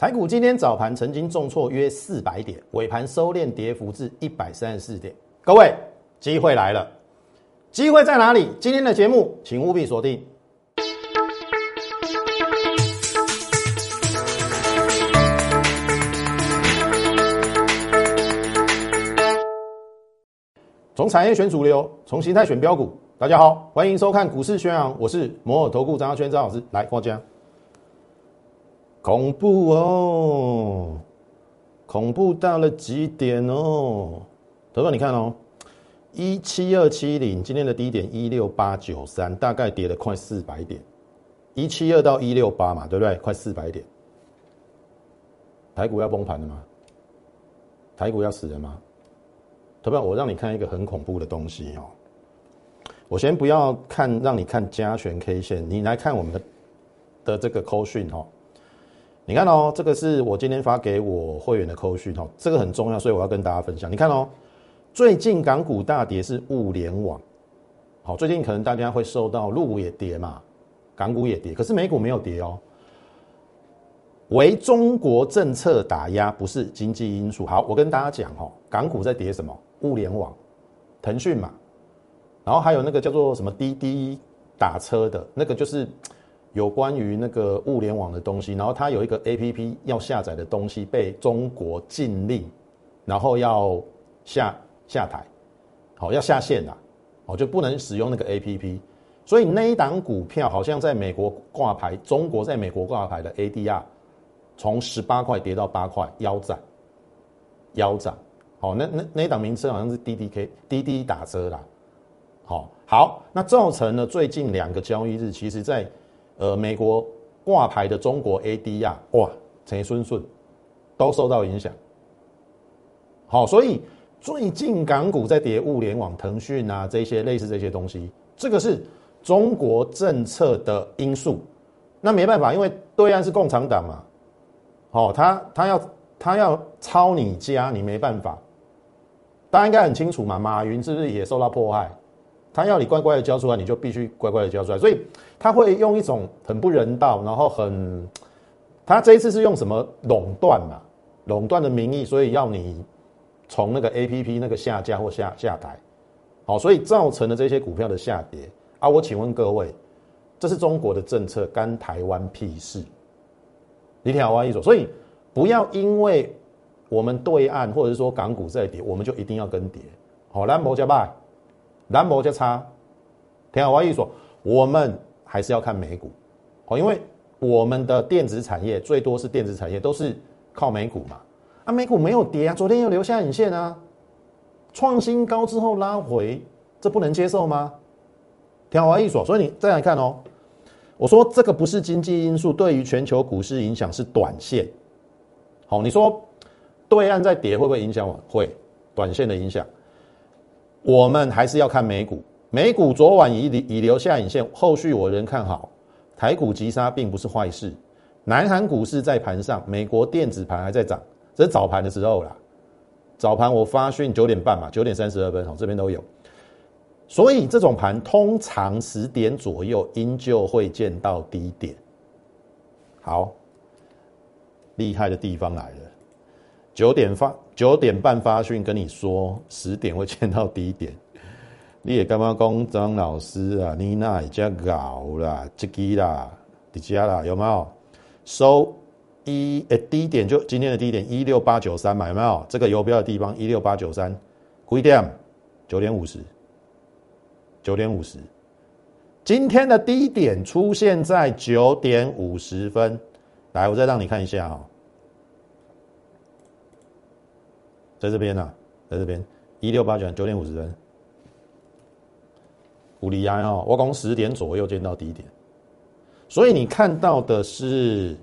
台股今天早盘曾经重挫约四百点，尾盘收敛跌幅至一百三十四点。各位，机会来了，机会在哪里？今天的节目请务必锁定。从产业选主流，从形态选标股。大家好，欢迎收看股市宣扬，我是摩尔投顾张耀轩张老师，来过家。恐怖哦，恐怖到了极点哦！投哥，你看哦，一七二七零，今天的低点一六八九三，大概跌了快四百点，一七二到一六八嘛，对不对？快四百点，台股要崩盘了吗？台股要死了吗？投票，我让你看一个很恐怖的东西哦。我先不要看，让你看加权 K 线，你来看我们的的这个扣讯哦。你看哦，这个是我今天发给我会员的扣讯哦，这个很重要，所以我要跟大家分享。你看哦，最近港股大跌是物联网，好，最近可能大家会受到陆股也跌嘛，港股也跌，可是美股没有跌哦。为中国政策打压，不是经济因素。好，我跟大家讲哦，港股在跌什么？物联网，腾讯嘛，然后还有那个叫做什么滴滴打车的那个，就是有关于那个物联网的东西。然后它有一个 A P P 要下载的东西被中国禁令，然后要下下台，好要下线啦，哦就不能使用那个 A P P。所以那一档股票好像在美国挂牌，中国在美国挂牌的 A D R 从十八块跌到八块，腰斩，腰斩。好，那那那一档名称好像是滴滴 K 滴滴打车啦。好，好，那造成了最近两个交易日，其实在呃美国挂牌的中国 AD 啊，哇，陈顺顺都受到影响。好，所以最近港股在跌，物联网、腾讯啊这些类似这些东西，这个是中国政策的因素。那没办法，因为对岸是共产党嘛。好，他他要他要抄你家，你没办法。大家应该很清楚嘛，马云是不是也受到迫害？他要你乖乖的交出来，你就必须乖乖的交出来。所以他会用一种很不人道，然后很，他这一次是用什么垄断嘛？垄断的名义，所以要你从那个 A P P 那个下架或下下台。好，所以造成了这些股票的下跌啊。我请问各位，这是中国的政策，干台湾屁事？你听我意思，所以不要因为。我们对岸或者说港股在跌，我们就一定要跟跌。好，蓝博加拜，蓝博就差。听好我意思，我们还是要看美股。好，因为我们的电子产业最多是电子产业，都是靠美股嘛。啊，美股没有跌啊，昨天又留下影线啊，创新高之后拉回，这不能接受吗？听好我意思，所以你再来看哦，我说这个不是经济因素，对于全球股市影响是短线。好，你说。对岸在跌会不会影响我？会，短线的影响。我们还是要看美股。美股昨晚已已留下影线，后续我仍看好。台股急杀并不是坏事。南韩股市在盘上，美国电子盘还在涨，这是早盘的时候啦。早盘我发讯九点半嘛，九点三十二分，好，这边都有。所以这种盘通常十点左右应就会见到低点。好，厉害的地方来了。九点发九点半发讯跟你说十点会见到低点，你也干嘛讲张老师啊？你那也加搞啦，这个啦，底加啦，有没有？收一诶低点就今天的低点一六八九三，嘛，有没有？这个游标的地方一六八九三，几点？九点五十，九点五十，今天的低点出现在九点五十分，来，我再让你看一下哈。在这边呢，在这边一六八九九点五十分，五厘安哈，我讲十点左右见到低点，所以你看到的是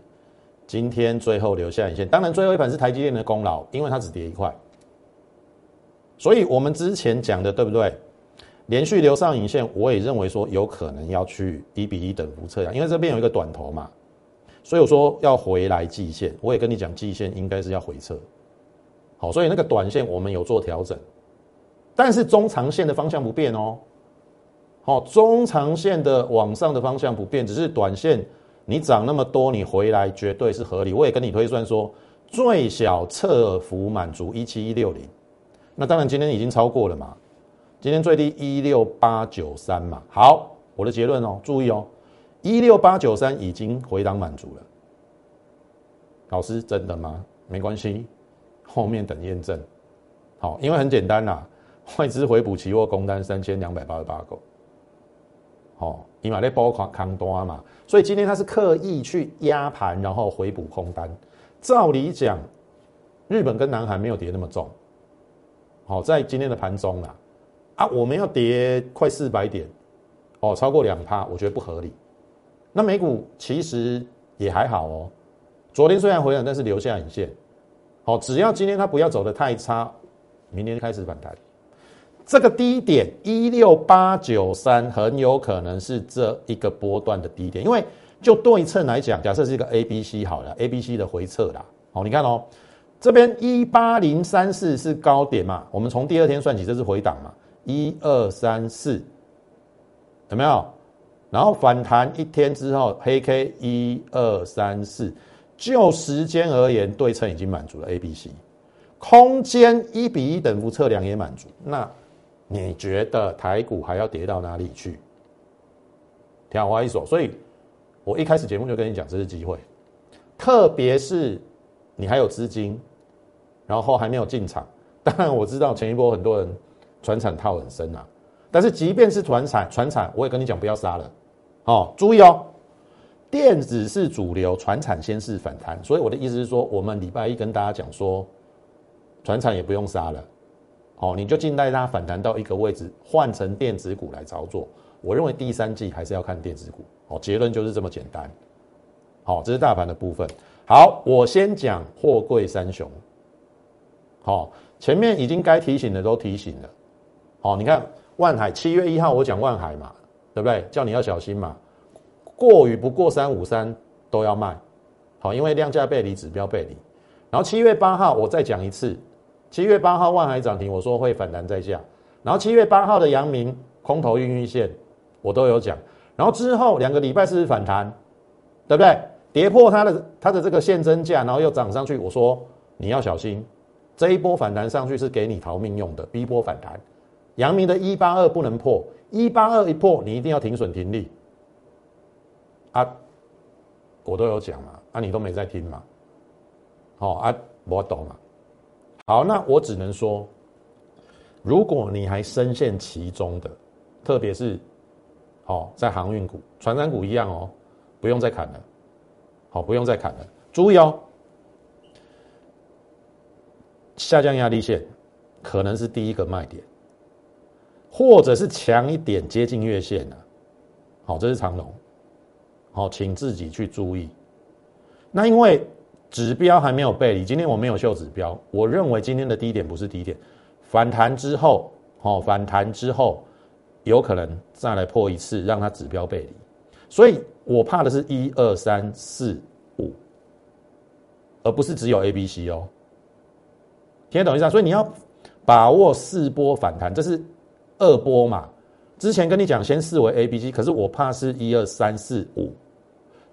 今天最后留下影线。当然，最后一盘是台积电的功劳，因为它只跌一块。所以我们之前讲的对不对？连续留上影线，我也认为说有可能要去一比一等幅测量，因为这边有一个短头嘛，所以我说要回来季线。我也跟你讲，季线应该是要回撤。好，所以那个短线我们有做调整，但是中长线的方向不变哦。好，中长线的往上的方向不变，只是短线你涨那么多，你回来绝对是合理。我也跟你推算说，最小侧幅满足一七一六零，那当然今天已经超过了嘛，今天最低一六八九三嘛。好，我的结论哦，注意哦，一六八九三已经回档满足了。老师真的吗？没关系，后面等验证。好，因为很简单啦，外资回补期货空单三千两百八十八个。好，你买那包扛扛多嘛，所以今天他是刻意去压盘，然后回补空单。照理讲，日本跟南韩没有跌那么重。好，在今天的盘中啊，啊，我们要跌快四百点，哦，超过两趴，我觉得不合理。那美股其实也还好哦。昨天虽然回涨，但是留下影线。好，只要今天它不要走的太差，明天就开始反弹。这个低点一六八九三很有可能是这一个波段的低点，因为就对称来讲，假设是一个 A B C 好了，A B C 的回撤啦。好，你看哦，这边一八零三四是高点嘛？我们从第二天算起，这是回档嘛？一二三四，有没有？然后反弹一天之后，黑 K 一二三四。就时间而言，对称已经满足了 A、B、C，空间一比一等幅测量也满足。那你觉得台股还要跌到哪里去？挺好一手。所以我一开始节目就跟你讲，这是机会，特别是你还有资金，然后还没有进场。当然我知道前一波很多人船产套很深啊，但是即便是船产，船产我也跟你讲不要杀了，哦，注意哦。电子是主流，船产先是反弹，所以我的意思是说，我们礼拜一跟大家讲说，船产也不用杀了，哦，你就静待它反弹到一个位置，换成电子股来操作。我认为第三季还是要看电子股，哦，结论就是这么简单。好，这是大盘的部分。好，我先讲货柜三雄。好，前面已经该提醒的都提醒了。好，你看万海七月一号我讲万海嘛，对不对？叫你要小心嘛。过与不过三五三都要卖，好，因为量价背离指标背离。然后七月八号我再讲一次，七月八号万海涨停，我说会反弹再下。然后七月八号的阳明空头运运线我都有讲。然后之后两个礼拜是反弹，对不对？跌破它的它的这个现增价，然后又涨上去，我说你要小心，这一波反弹上去是给你逃命用的，B 波反弹。阳明的一八二不能破，一八二一破，你一定要停损停利。啊，我都有讲嘛，啊，你都没在听嘛，好啊，我懂嘛。好，那我只能说，如果你还深陷其中的，特别是，哦，在航运股、船长股一样哦，不用再砍了，好，不用再砍了。注意哦，下降压力线可能是第一个卖点，或者是强一点接近月线的，好，这是长龙。好，请自己去注意。那因为指标还没有背离，今天我没有秀指标。我认为今天的低点不是低点，反弹之后，好，反弹之后有可能再来破一次，让它指标背离。所以我怕的是一二三四五，而不是只有 A、B、C 哦。听得懂意思啊？所以你要把握四波反弹，这是二波嘛？之前跟你讲，先视为 A、B、C，可是我怕是一二三四五。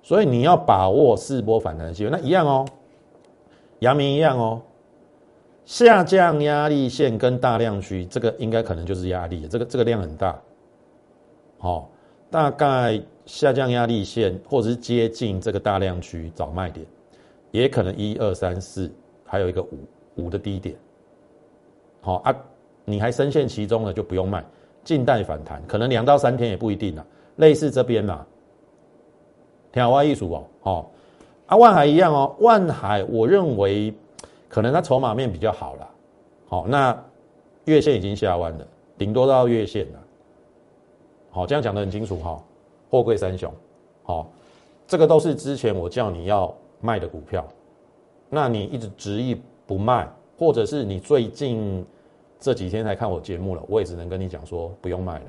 所以你要把握四波反弹的机会，那一样哦，阳明一样哦，下降压力线跟大量区，这个应该可能就是压力，这个这个量很大，好，大概下降压力线或者是接近这个大量区找卖点，也可能一二三四，还有一个五五的低点，好啊，你还深陷其中了就不用卖，静待反弹，可能两到三天也不一定啊，类似这边嘛。天外艺术哦，哦，啊，万海一样哦，万海我认为可能它筹码面比较好了，好，那月线已经下弯了，顶多到月线了，好，这样讲的很清楚哈，货柜三雄，好，这个都是之前我叫你要卖的股票，那你一直执意不卖，或者是你最近这几天才看我节目了，我也只能跟你讲说不用卖了，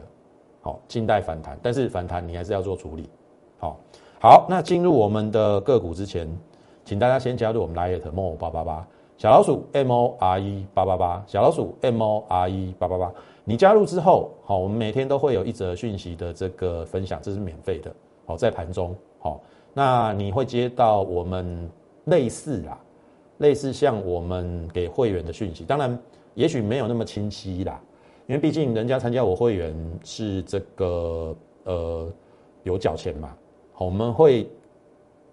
好，静待反弹，但是反弹你还是要做处理，好。好，那进入我们的个股之前，请大家先加入我们 Lite More 八八八小老鼠 M O R E 八八八小老鼠 M O R E 八八八。你加入之后，好，我们每天都会有一则讯息的这个分享，这是免费的。好，在盘中，好，那你会接到我们类似啦，类似像我们给会员的讯息，当然也许没有那么清晰啦，因为毕竟人家参加我会员是这个呃有缴钱嘛，我们会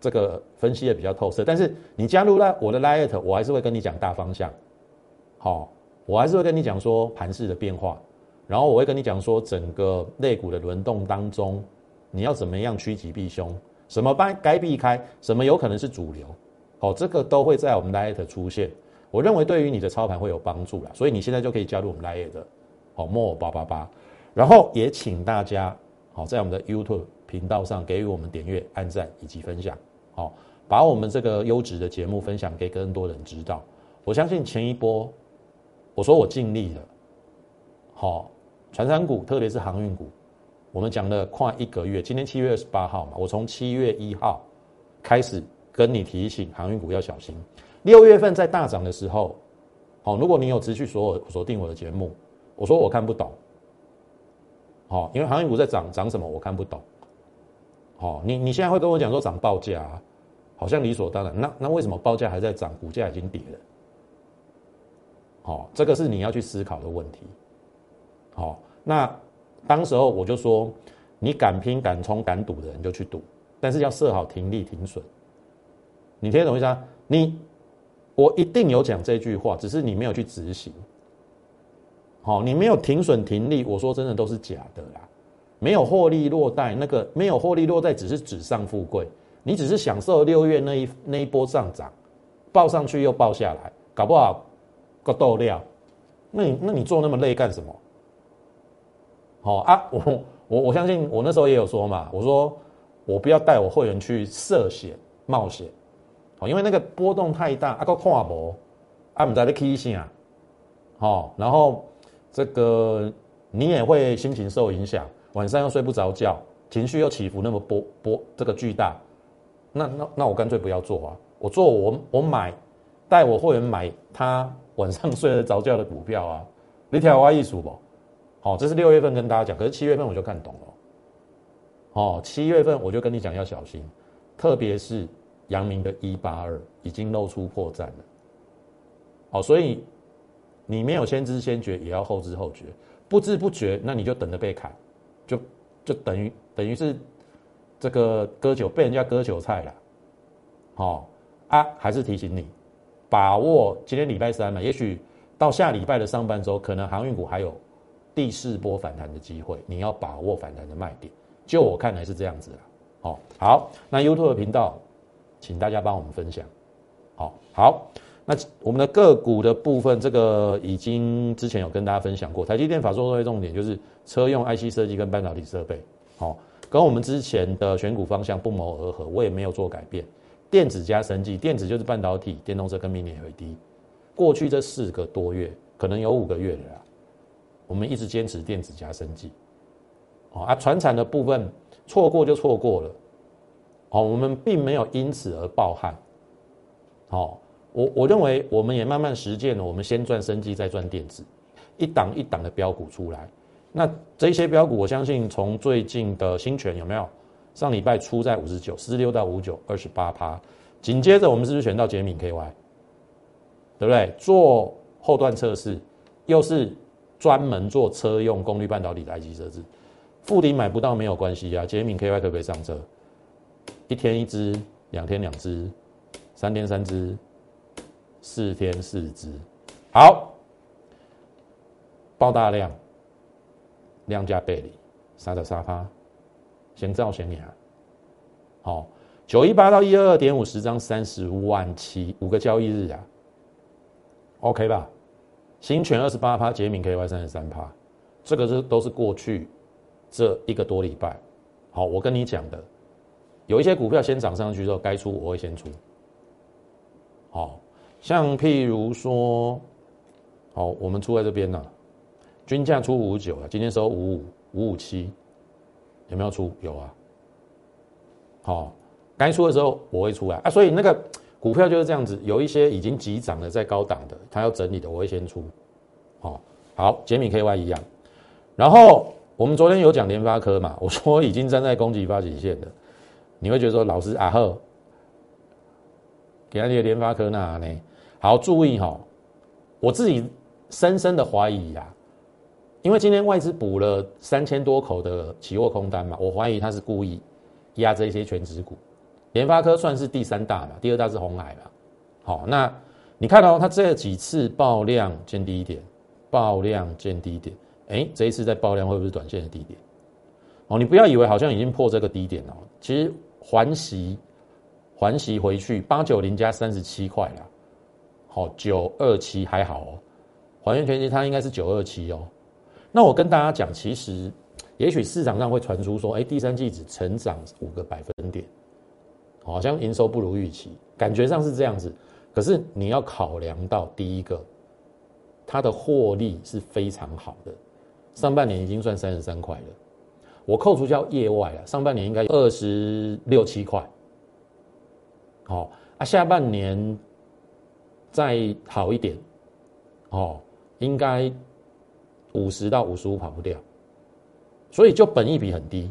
这个分析的比较透彻，但是你加入了我的 Lite，我还是会跟你讲大方向，好，我还是会跟你讲说盘势的变化。然后我会跟你讲说，整个类股的轮动当中，你要怎么样趋吉避凶，什么该该避开，什么有可能是主流，哦，这个都会在我们 Lite 出现。我认为对于你的操盘会有帮助了，所以你现在就可以加入我们 Lite 的，好 more 八八八。然后也请大家好在我们的 YouTube 频道上给予我们点阅、按赞以及分享，好，把我们这个优质的节目分享给更多人知道。我相信前一波，我说我尽力了，好。船商股，特别是航运股，我们讲了快一个月。今天七月二十八号嘛，我从七月一号开始跟你提醒航运股要小心。六月份在大涨的时候，好，如果你有持续锁锁定我的节目，我说我看不懂，好，因为航运股在涨，涨什么我看不懂。好，你你现在会跟我讲说涨报价，好像理所当然。那那为什么报价还在涨，股价已经跌了？好，这个是你要去思考的问题。好，那当时候我就说，你敢拼、敢冲、敢赌的人就去赌，但是要设好停利停损。你听懂意思啊？你我一定有讲这句话，只是你没有去执行。好，你没有停损停利，我说真的都是假的啦。没有获利落袋，那个没有获利落袋，只是纸上富贵。你只是享受六月那一那一波上涨，报上去又报下来，搞不好个豆料。那你那你做那么累干什么？好啊，我我我相信我那时候也有说嘛，我说我不要带我会员去涉险冒险，好，因为那个波动太大，啊个看无，啊唔知你起啥，好，然后这个你也会心情受影响，晚上又睡不着觉，情绪又起伏那么波波这个巨大，那那那我干脆不要做啊，我做我我买带我会员买他晚上睡得着觉的股票啊，你听我意思不？好，这是六月份跟大家讲，可是七月份我就看懂了。哦，七月份我就跟你讲要小心，特别是阳明的一八二已经露出破绽了。好，所以你没有先知先觉，也要后知后觉，不知不觉，那你就等着被砍，就就等于等于是这个割韭被人家割韭菜了。好啊，还是提醒你，把握今天礼拜三嘛，也许到下礼拜的上半周，可能航运股还有。第四波反弹的机会，你要把握反弹的卖点。就我看来是这样子了。好，好，那 YouTube 频道，请大家帮我们分享。好，好，那我们的个股的部分，这个已经之前有跟大家分享过。台积电法说会重点就是车用 IC 设计跟半导体设备。好，跟我们之前的选股方向不谋而合，我也没有做改变。电子加生技，电子就是半导体、电动车跟 Mini LED。过去这四个多月，可能有五个月了。我们一直坚持电子加生技，哦啊，船产的部分错过就错过了，哦，我们并没有因此而暴汗，哦，我我认为我们也慢慢实践了，我们先赚生技再赚电子，一档一档的标股出来，那这些标股我相信从最近的新权有没有？上礼拜出在五十九，四十六到五九，二十八趴，紧接着我们是不是选到捷敏 KY，对不对？做后段测试，又是。专门做车用功率半导体的 IC 设置，富鼎买不到没有关系啊。杰敏 KY 可不可以上车？一天一只，两天两只，三天三只，四天四只。好，爆大量，量价背离，三的沙发，先造先啊。好，九一八到一二二点五十张，三十万七，五个交易日啊，OK 吧？新权二十八趴，捷敏 KY 三十三趴，这个是都是过去这一个多礼拜。好，我跟你讲的，有一些股票先涨上去之后，该出我会先出。好，像譬如说，好，我们出在这边呢，均价出五九了，今天收五五五五七，有没有出？有啊。好，该出的时候我会出来啊，所以那个。股票就是这样子，有一些已经急涨的，在高档的，它要整理的，我会先出。好，好，杰米 KY 一样。然后我们昨天有讲联发科嘛，我说已经站在攻击发起线的，你会觉得说老师啊呵，给他些联发科那呢？好，注意哈，我自己深深的怀疑呀，因为今天外资补了三千多口的期货空单嘛，我怀疑他是故意压这些全指股。联发科算是第三大嘛，第二大是红海嘛。好，那你看到它这几次爆量见低点，爆量见低点，哎，这一次在爆量会不会是短线的低点？哦，你不要以为好像已经破这个低点了，其实还息还息回去八九零加三十七块了，好九二七还好哦，还原全息它应该是九二七哦。那我跟大家讲，其实也许市场上会传出说，哎，第三季只成长五个百分点。好像营收不如预期，感觉上是这样子。可是你要考量到第一个，它的获利是非常好的，上半年已经算三十三块了。我扣除掉业外啊，上半年应该二十六七块。好啊，下半年再好一点，哦，应该五十到五十五跑不掉，所以就本益比很低。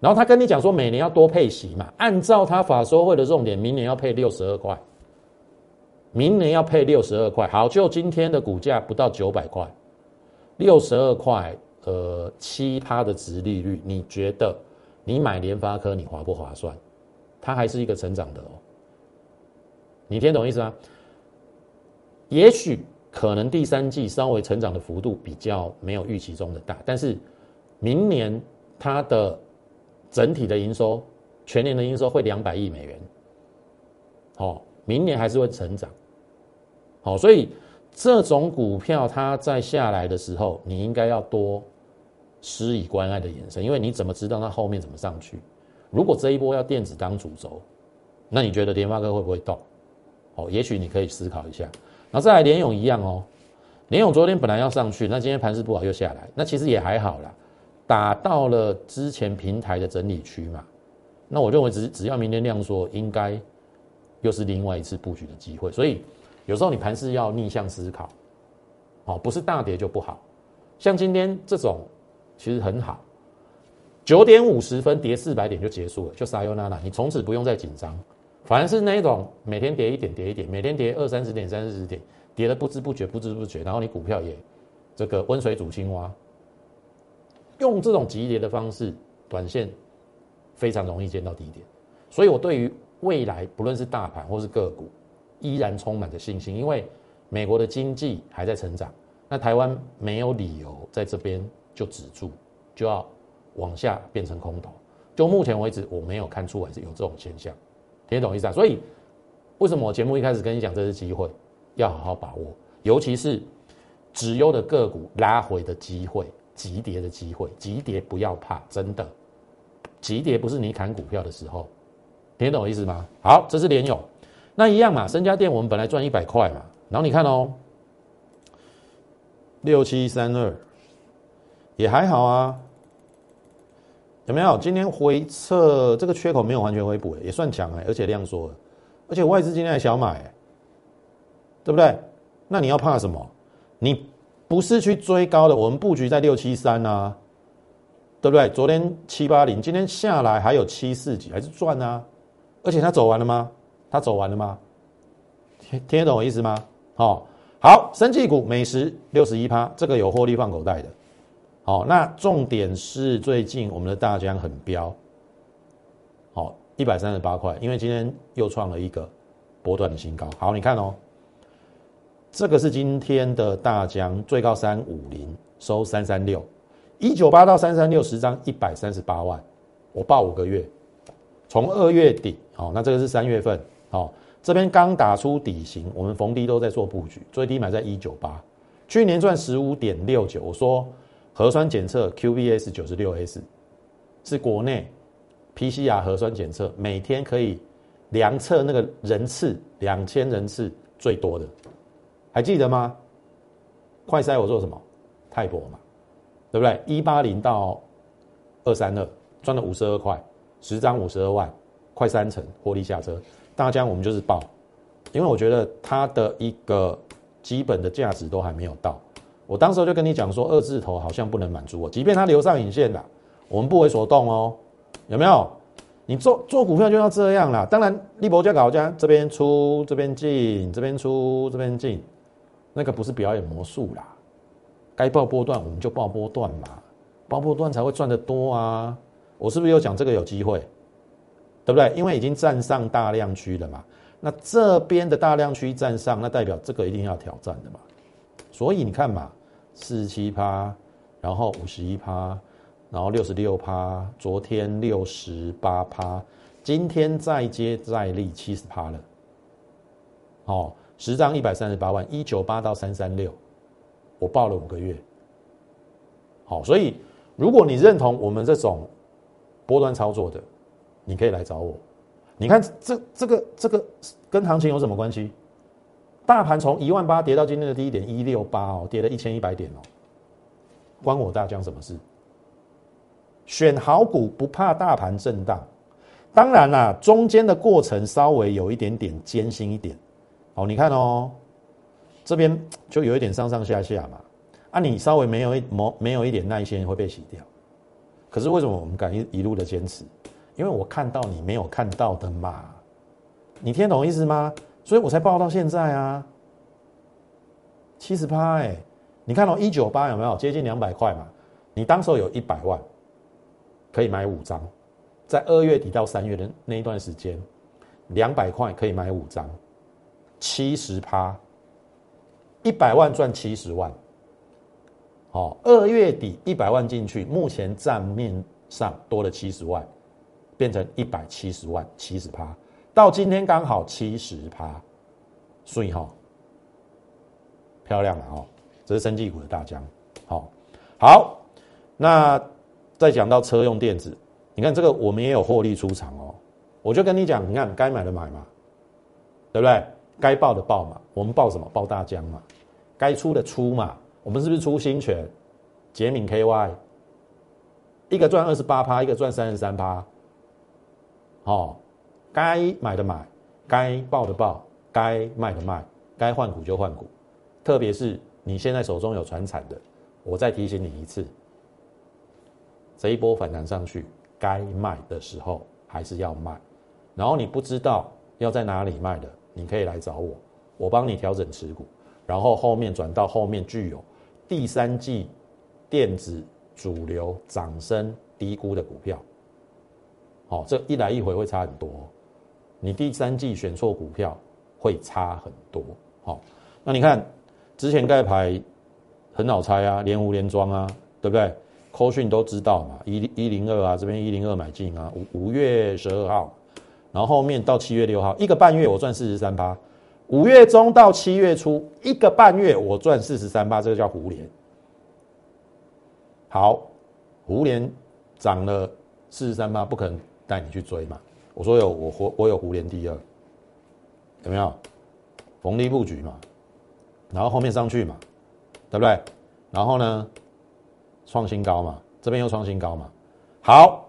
然后他跟你讲说，每年要多配息嘛，按照他法说会的重点，明年要配六十二块，明年要配六十二块。好，就今天的股价不到九百块，六十二块，呃，七趴的值利率，你觉得你买联发科你划不划算？它还是一个成长的哦，你听懂意思吗？也许可能第三季稍微成长的幅度比较没有预期中的大，但是明年它的整体的营收，全年的营收会两百亿美元，好，明年还是会成长，好，所以这种股票它在下来的时候，你应该要多施以关爱的眼神，因为你怎么知道它后面怎么上去？如果这一波要电子当主轴，那你觉得联发科会不会动？哦，也许你可以思考一下。然后再来联勇一样哦，联勇昨天本来要上去，那今天盘势不好又下来，那其实也还好啦。打到了之前平台的整理区嘛，那我认为只只要明天量缩，应该又是另外一次布局的机会。所以有时候你盘势要逆向思考，哦，不是大跌就不好。像今天这种其实很好，九点五十分跌四百点就结束了，就撒尤娜娜，你从此不用再紧张。反而是那一种每天跌一点跌一点，每天跌二三十点三四十点，跌的不知不觉不知不觉，然后你股票也这个温水煮青蛙。用这种急跌的方式，短线非常容易见到低点，所以我对于未来不论是大盘或是个股，依然充满着信心。因为美国的经济还在成长，那台湾没有理由在这边就止住，就要往下变成空头。就目前为止，我没有看出来是有这种现象，听懂意思啊？所以为什么我节目一开始跟你讲这是机会，要好好把握，尤其是直优的个股拉回的机会。急跌的机会，急跌不要怕，真的，急跌不是你砍股票的时候，听懂意思吗？好，这是联友，那一样嘛，身家店我们本来赚一百块嘛，然后你看哦，六七三二，也还好啊，有没有？今天回撤这个缺口没有完全回补，也算强哎，而且量缩了，而且外资今天还小买，对不对？那你要怕什么？你？不是去追高的，我们布局在六七三啊，对不对？昨天七八零，今天下来还有七四几，还是赚啊？而且它走完了吗？它走完了吗？听听得懂我意思吗？好，好，生技股美食六十一趴，这个有获利放口袋的。好，那重点是最近我们的大疆很飙，好，一百三十八块，因为今天又创了一个波段的新高。好，你看哦。这个是今天的大疆最高三五零收三三六，一九八到三三六十张一百三十八万，我报五个月，从二月底，好，那这个是三月份，好，这边刚打出底型，我们逢低都在做布局，最低买在一九八，去年赚十五点六九，我说核酸检测 QBS 九十六 S 是国内 PCR 核酸检测每天可以量测那个人次两千人次最多的。还记得吗？快筛我做什么？泰博嘛，对不对？一八零到二三二赚了五十二块，十张五十二万，快三成获利下车。大疆我们就是报，因为我觉得它的一个基本的价值都还没有到。我当时就跟你讲说，二字头好像不能满足我，即便它留上影线了，我们不为所动哦。有没有？你做做股票就要这样啦。当然，利博加搞家这边出这边进，这边出这边进，那个不是表演魔术啦。该报波段我们就报波段嘛，报波段才会赚得多啊。我是不是又讲这个有机会？对不对？因为已经站上大量区了嘛。那这边的大量区站上，那代表这个一定要挑战的嘛。所以你看嘛，四十七趴，然后五十一趴。然后六十六趴，昨天六十八趴，今天再接再厉七十趴了。哦，十张一百三十八万，一九八到三三六，我报了五个月。好，所以如果你认同我们这种波段操作的，你可以来找我。你看这这个这个跟行情有什么关系？大盘从一万八跌到今天的低点一六八哦，跌了一千一百点哦，关我大疆什么事？选好股不怕大盘震荡，当然啦，中间的过程稍微有一点点艰辛一点。哦，你看哦，这边就有一点上上下下嘛。啊，你稍微没有一没没有一点耐心会被洗掉。可是为什么我们敢一一路的坚持？因为我看到你没有看到的嘛。你听懂意思吗？所以我才报到现在啊。七十八哎，你看到一九八有没有接近两百块嘛？你当时有一百万。可以买五张，在二月底到三月的那一段时间，两百块可以买五张，七十趴，一百万赚七十万。好，二月底一百万进去，目前账面上多了七十万，变成一百七十万，七十趴，到今天刚好七十趴，所以哈，漂亮了哦，这是生技股的大江，好，好，那。再讲到车用电子，你看这个我们也有获利出场哦。我就跟你讲，你看该买的买嘛，对不对？该报的报嘛，我们报什么？报大江嘛。该出的出嘛，我们是不是出新权、捷敏 KY？一个赚二十八趴，一个赚三十三趴。好，该买的买，该报的报，该卖的卖，该换股就换股。特别是你现在手中有船产的，我再提醒你一次。这一波反弹上去，该卖的时候还是要卖。然后你不知道要在哪里卖的，你可以来找我，我帮你调整持股。然后后面转到后面具有第三季电子主流涨升低估的股票。好，这一来一回会差很多。你第三季选错股票会差很多。好，那你看之前盖牌很好猜啊，连无连庄啊，对不对？扣讯都知道嘛，一一零二啊，这边一零二买进啊，五五月十二号，然后后面到七月六号，一个半月我赚四十三八，五月中到七月初一个半月我赚四十三八，这个叫胡连。好，胡连涨了四十三八，不可能带你去追嘛。我说有我我我有胡联第二，有没有？逢低布局嘛，然后后面上去嘛，对不对？然后呢？创新高嘛，这边又创新高嘛，好，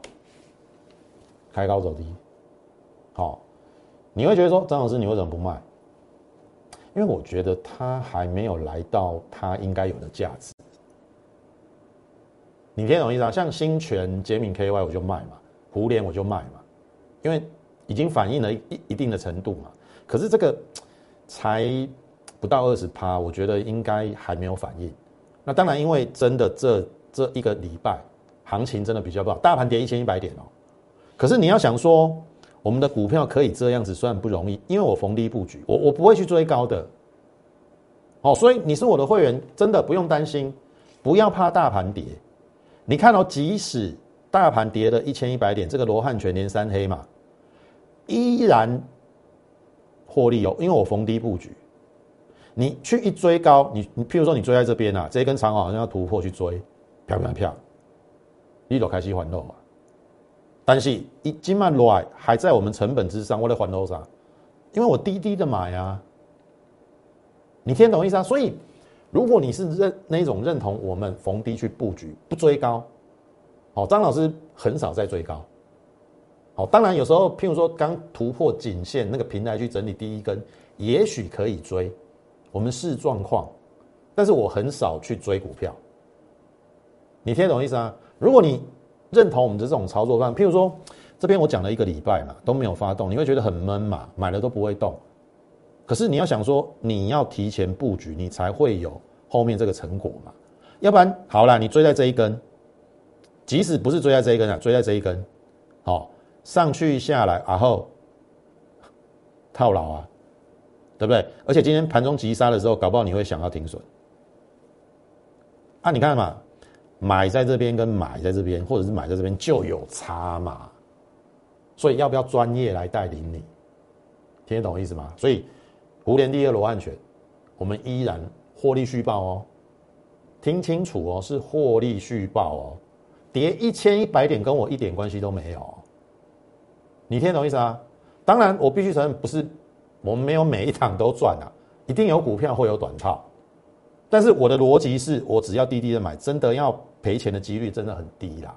开高走低，好，你会觉得说张老师你为什么不卖？因为我觉得它还没有来到它应该有的价值。你听懂意思啊？像新泉、捷敏 KY 我就卖嘛，胡联我就卖嘛，因为已经反映了一一定的程度嘛。可是这个才不到二十趴，我觉得应该还没有反应。那当然，因为真的这。这一个礼拜行情真的比较不好，大盘跌一千一百点哦。可是你要想说，我们的股票可以这样子算不容易，因为我逢低布局，我我不会去追高的。哦，所以你是我的会员，真的不用担心，不要怕大盘跌。你看到，即使大盘跌了一千一百点，这个罗汉全连三黑嘛，依然获利哦，因为我逢低布局。你去一追高，你你譬如说你追在这边啊，这一根长好像要突破去追。漂不漂？你都开始还漏啊！但是一今晚来还在我们成本之上，我在还漏啥？因为我低低的买啊！你听懂意思啊？所以如果你是认那种认同我们逢低去布局，不追高，好，张老师很少在追高。好，当然有时候譬如说刚突破颈线那个平台去整理第一根，也许可以追，我们视状况。但是我很少去追股票。你听懂意思啊？如果你认同我们的这种操作方，譬如说这边我讲了一个礼拜嘛，都没有发动，你会觉得很闷嘛，买了都不会动。可是你要想说，你要提前布局，你才会有后面这个成果嘛。要不然好了，你追在这一根，即使不是追在这一根啊，追在这一根，好上去下来，然后套牢啊，对不对？而且今天盘中急杀的时候，搞不好你会想要停损。啊，你看嘛，买在这边跟买在这边，或者是买在这边就有差嘛。所以要不要专业来带领你？听得懂意思吗？所以。胡联第二罗汉拳，我们依然获利续报哦，听清楚哦，是获利续报哦，跌一千一百点跟我一点关系都没有，你听懂意思啊？当然，我必须承认，不是我们没有每一场都赚啊，一定有股票会有短套，但是我的逻辑是我只要低低的买，真的要赔钱的几率真的很低啦。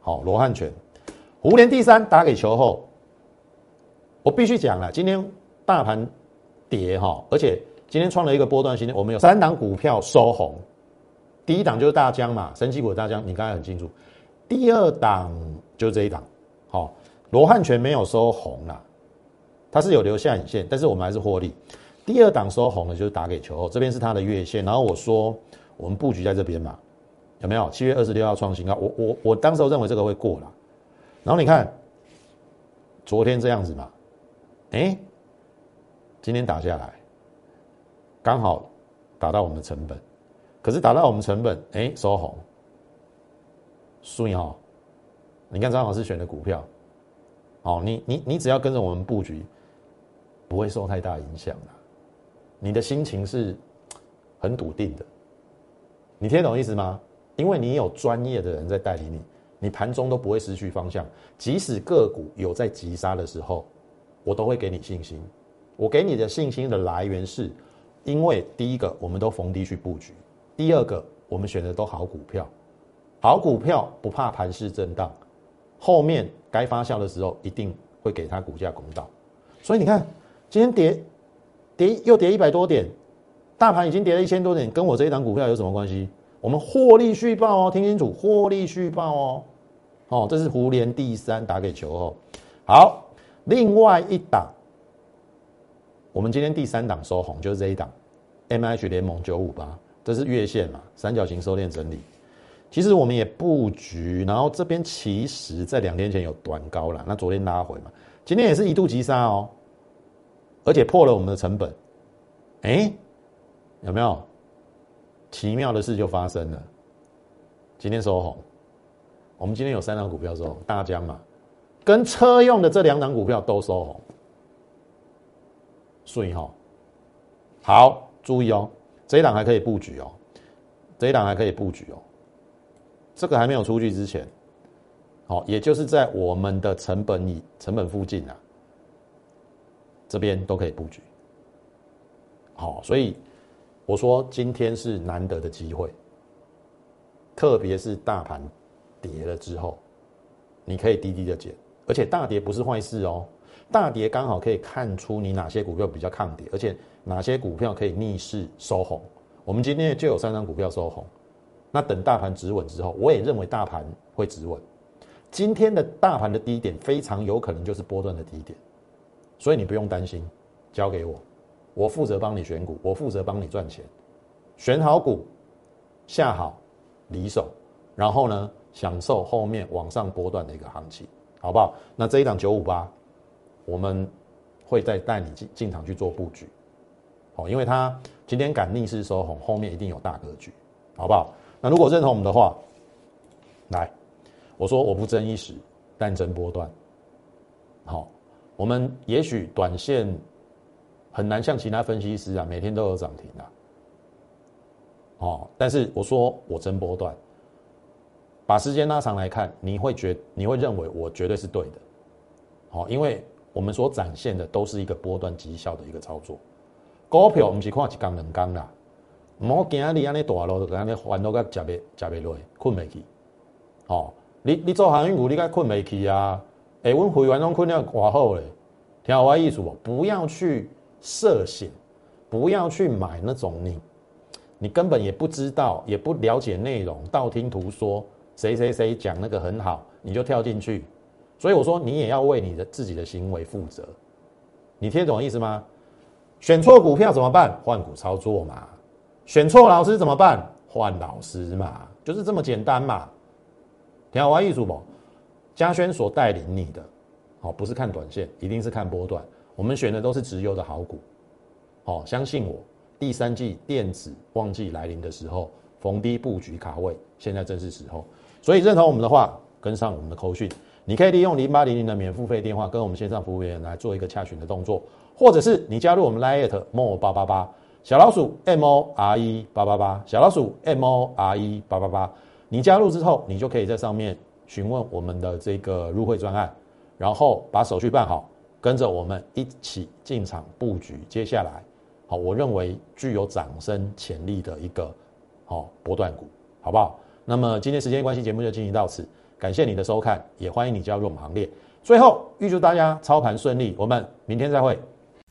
好，罗汉拳，胡联第三打给球后，我必须讲了，今天大盘。跌哈，而且今天创了一个波段新低我们有三档股票收红，第一档就是大疆嘛，神奇股大疆，你刚才很清楚。第二档就是这一档，好，罗汉拳没有收红啦，它是有留下影线，但是我们还是获利。第二档收红的就是打给球后，这边是它的月线，然后我说我们布局在这边嘛，有没有？七月二十六号创新高，我我我当时认为这个会过了，然后你看昨天这样子嘛，哎。今天打下来，刚好打到我们的成本，可是打到我们成本，哎，收红，输赢哦。你看张老师选的股票，哦，你你你只要跟着我们布局，不会受太大影响的。你的心情是很笃定的，你听懂意思吗？因为你有专业的人在带领你，你盘中都不会失去方向，即使个股有在急杀的时候，我都会给你信心。我给你的信心的来源是，因为第一个我们都逢低去布局，第二个我们选的都好股票，好股票不怕盘势震荡，后面该发酵的时候一定会给它股价公道。所以你看，今天跌跌又跌一百多点，大盘已经跌了一千多点，跟我这一档股票有什么关系？我们获利续报哦，听清楚，获利续报哦。哦，这是胡联第三打给球哦。好，另外一档。我们今天第三档收红，就是这一档，M H 联盟九五八，这是月线嘛，三角形收敛整理。其实我们也布局，然后这边其实在两天前有短高了，那昨天拉回嘛，今天也是一度急杀哦，而且破了我们的成本。哎，有没有奇妙的事就发生了？今天收红，我们今天有三档股票收红，大江嘛，跟车用的这两档股票都收红。税哈，好，注意哦，这一档还可以布局哦，这一档还可以布局哦，这个还没有出去之前，好，也就是在我们的成本以成本附近啊，这边都可以布局，好，所以我说今天是难得的机会，特别是大盘跌了之后，你可以低低的减，而且大跌不是坏事哦。大跌刚好可以看出你哪些股票比较抗跌，而且哪些股票可以逆势收红。我们今天就有三张股票收红。那等大盘止稳之后，我也认为大盘会止稳。今天的大盘的低点非常有可能就是波段的低点，所以你不用担心，交给我，我负责帮你选股，我负责帮你赚钱，选好股，下好离手，然后呢，享受后面往上波段的一个行情，好不好？那这一档九五八。我们会再带你进进场去做布局，好，因为它今天敢逆势收红，后面一定有大格局，好不好？那如果认同我们的话，来，我说我不争一时，但争波段。好，我们也许短线很难像其他分析师啊，每天都有涨停啊，哦，但是我说我争波段，把时间拉长来看，你会觉你会认为我绝对是对的，好，因为。我们所展现的都是一个波段绩效的一个操作，股票不是看一缸两缸啦，好惊你安尼大路就安尼烦恼个食袂食袂落，困袂去。哦，你你做航运股，你该困袂去啊？哎，阮会员拢困了偌好咧，听我意思不？不要去涉险，不要去买那种你你根本也不知道，也不了解内容，道听途说，谁谁谁讲那个很好，你就跳进去。所以我说你也要为你的自己的行为负责。你听懂意思吗？选错股票怎么办？换股操作嘛。选错老师怎么办？换老师嘛，就是这么简单嘛。听好艺术不？嘉轩所带领你的，好，不是看短线，一定是看波段。我们选的都是直优的好股，好，相信我。第三季电子旺季来临的时候，逢低布局卡位，现在正是时候。所以认同我们的话，跟上我们的口讯，你可以利用零八零零的免付费电话，跟我们线上服务员来做一个洽询的动作，或者是你加入我们 Line more 八八八小老鼠 M O R E 八八八小老鼠 M O R E 八八八，你加入之后，你就可以在上面询问我们的这个入会专案，然后把手续办好，跟着我们一起进场布局。接下来。好，我认为具有涨升潜力的一个好波段股，好不好？那么今天时间关系，节目就进行到此，感谢你的收看，也欢迎你加入我们行列。最后预祝大家操盘顺利，我们明天再会。